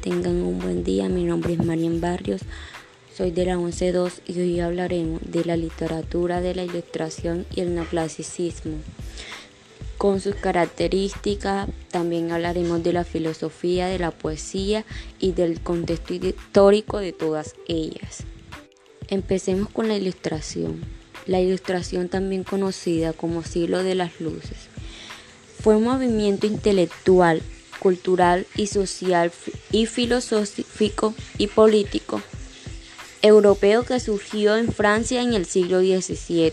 tengan un buen día. Mi nombre es Marian Barrios, soy de la 11.2 y hoy hablaremos de la literatura de la ilustración y el neoclasicismo. Con sus características, también hablaremos de la filosofía, de la poesía y del contexto histórico de todas ellas. Empecemos con la ilustración. La ilustración, también conocida como siglo de las luces, fue un movimiento intelectual cultural y social y filosófico y político europeo que surgió en Francia en el siglo XVII.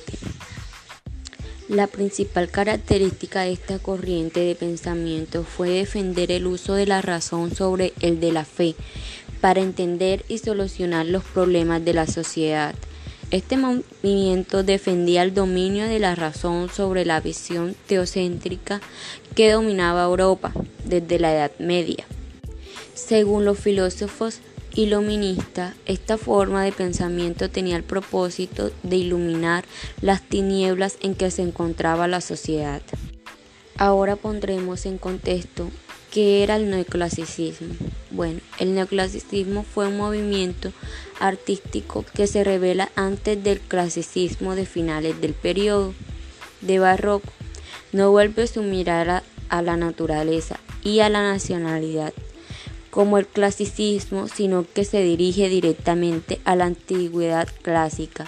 La principal característica de esta corriente de pensamiento fue defender el uso de la razón sobre el de la fe para entender y solucionar los problemas de la sociedad. Este movimiento defendía el dominio de la razón sobre la visión teocéntrica que dominaba Europa desde la Edad Media. Según los filósofos iluministas, esta forma de pensamiento tenía el propósito de iluminar las tinieblas en que se encontraba la sociedad. Ahora pondremos en contexto ¿Qué era el neoclasicismo? Bueno, el neoclasicismo fue un movimiento artístico que se revela antes del clasicismo de finales del periodo de barroco. No vuelve su mirada a la naturaleza y a la nacionalidad como el clasicismo, sino que se dirige directamente a la antigüedad clásica.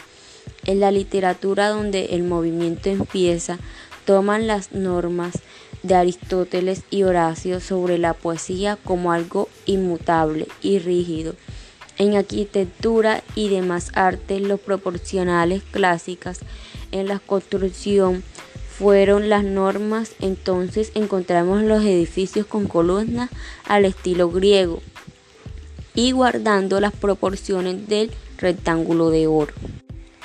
En la literatura donde el movimiento empieza, toman las normas de Aristóteles y Horacio sobre la poesía como algo inmutable y rígido. En arquitectura y demás artes, los proporcionales clásicas en la construcción fueron las normas, entonces encontramos los edificios con columnas al estilo griego y guardando las proporciones del rectángulo de oro.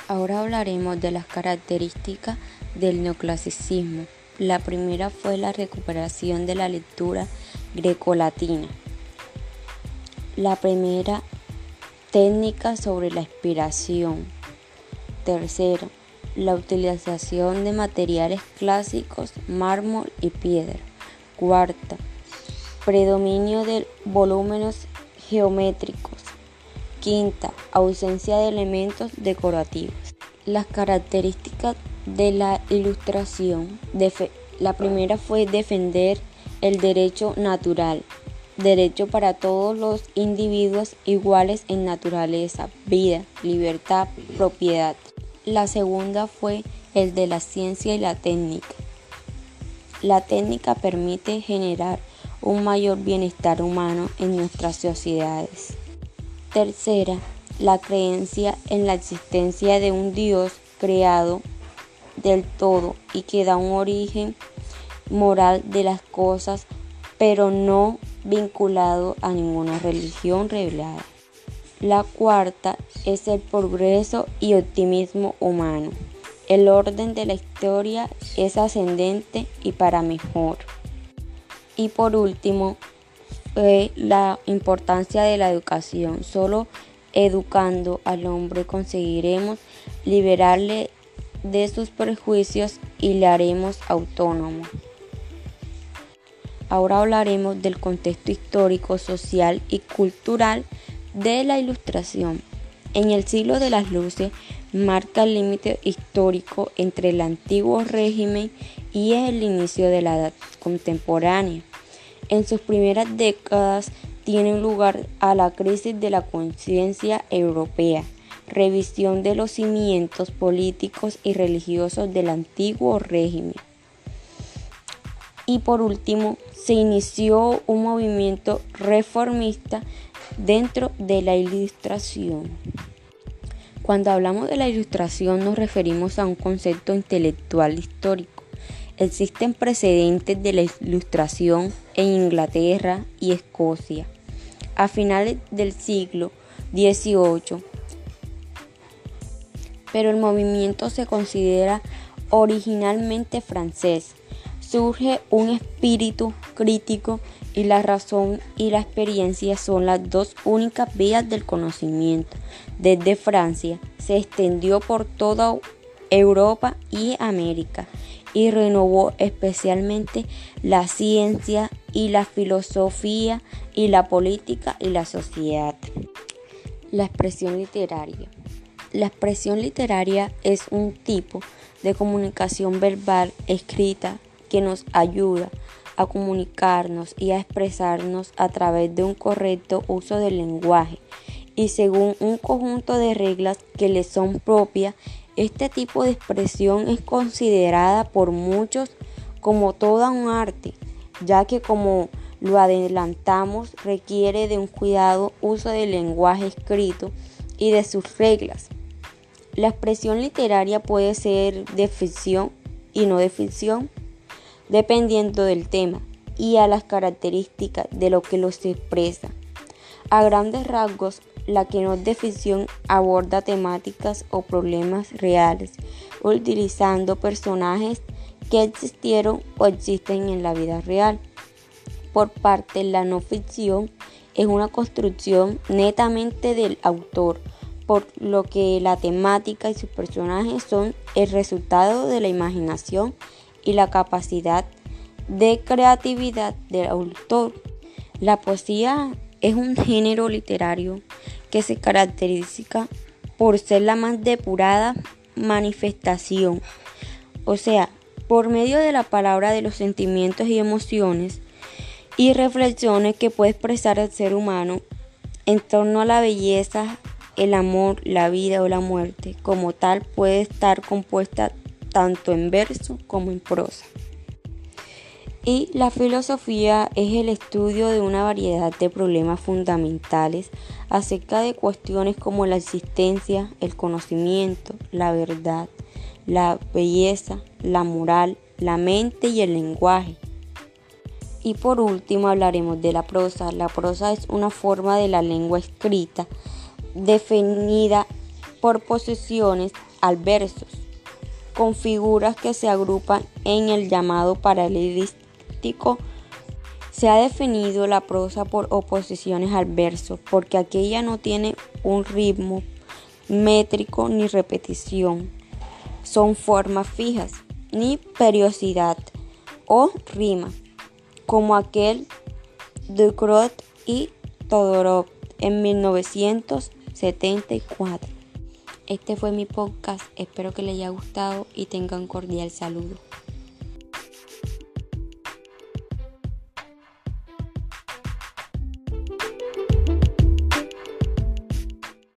Ahora hablaremos de las características del neoclasicismo. La primera fue la recuperación de la lectura grecolatina. La primera, técnica sobre la inspiración. Tercero, la utilización de materiales clásicos, mármol y piedra. Cuarta, predominio de volúmenes geométricos. Quinta, ausencia de elementos decorativos. Las características de la Ilustración. La primera fue defender el derecho natural, derecho para todos los individuos iguales en naturaleza, vida, libertad, propiedad. La segunda fue el de la ciencia y la técnica. La técnica permite generar un mayor bienestar humano en nuestras sociedades. Tercera, la creencia en la existencia de un Dios creado del todo y que da un origen moral de las cosas, pero no vinculado a ninguna religión revelada. La cuarta es el progreso y optimismo humano. El orden de la historia es ascendente y para mejor. Y por último, la importancia de la educación. Solo educando al hombre conseguiremos liberarle de sus prejuicios y le haremos autónomo. Ahora hablaremos del contexto histórico, social y cultural de la Ilustración. En el siglo de las luces marca el límite histórico entre el antiguo régimen y el inicio de la edad contemporánea. En sus primeras décadas tiene lugar a la crisis de la conciencia europea revisión de los cimientos políticos y religiosos del antiguo régimen. Y por último, se inició un movimiento reformista dentro de la ilustración. Cuando hablamos de la ilustración nos referimos a un concepto intelectual histórico. Existen precedentes de la ilustración en Inglaterra y Escocia. A finales del siglo XVIII pero el movimiento se considera originalmente francés. Surge un espíritu crítico y la razón y la experiencia son las dos únicas vías del conocimiento. Desde Francia se extendió por toda Europa y América y renovó especialmente la ciencia y la filosofía y la política y la sociedad. La expresión literaria. La expresión literaria es un tipo de comunicación verbal escrita que nos ayuda a comunicarnos y a expresarnos a través de un correcto uso del lenguaje y según un conjunto de reglas que le son propias, este tipo de expresión es considerada por muchos como toda un arte, ya que como lo adelantamos requiere de un cuidado uso del lenguaje escrito y de sus reglas. La expresión literaria puede ser de ficción y no de ficción, dependiendo del tema y a las características de lo que los expresa. A grandes rasgos, la que no es de ficción aborda temáticas o problemas reales, utilizando personajes que existieron o existen en la vida real. Por parte la no ficción, es una construcción netamente del autor, por lo que la temática y sus personajes son el resultado de la imaginación y la capacidad de creatividad del autor. La poesía es un género literario que se caracteriza por ser la más depurada manifestación, o sea, por medio de la palabra de los sentimientos y emociones y reflexiones que puede expresar el ser humano en torno a la belleza, el amor, la vida o la muerte, como tal puede estar compuesta tanto en verso como en prosa. Y la filosofía es el estudio de una variedad de problemas fundamentales acerca de cuestiones como la existencia, el conocimiento, la verdad, la belleza, la moral, la mente y el lenguaje. Y por último hablaremos de la prosa. La prosa es una forma de la lengua escrita definida por posiciones al versos, con figuras que se agrupan en el llamado paralelismo se ha definido la prosa por oposiciones al verso, porque aquella no tiene un ritmo métrico ni repetición. Son formas fijas, ni periodicidad o rima, como aquel de Krot y Todorov en 1974. Este fue mi podcast, espero que les haya gustado y tengan cordial saludo.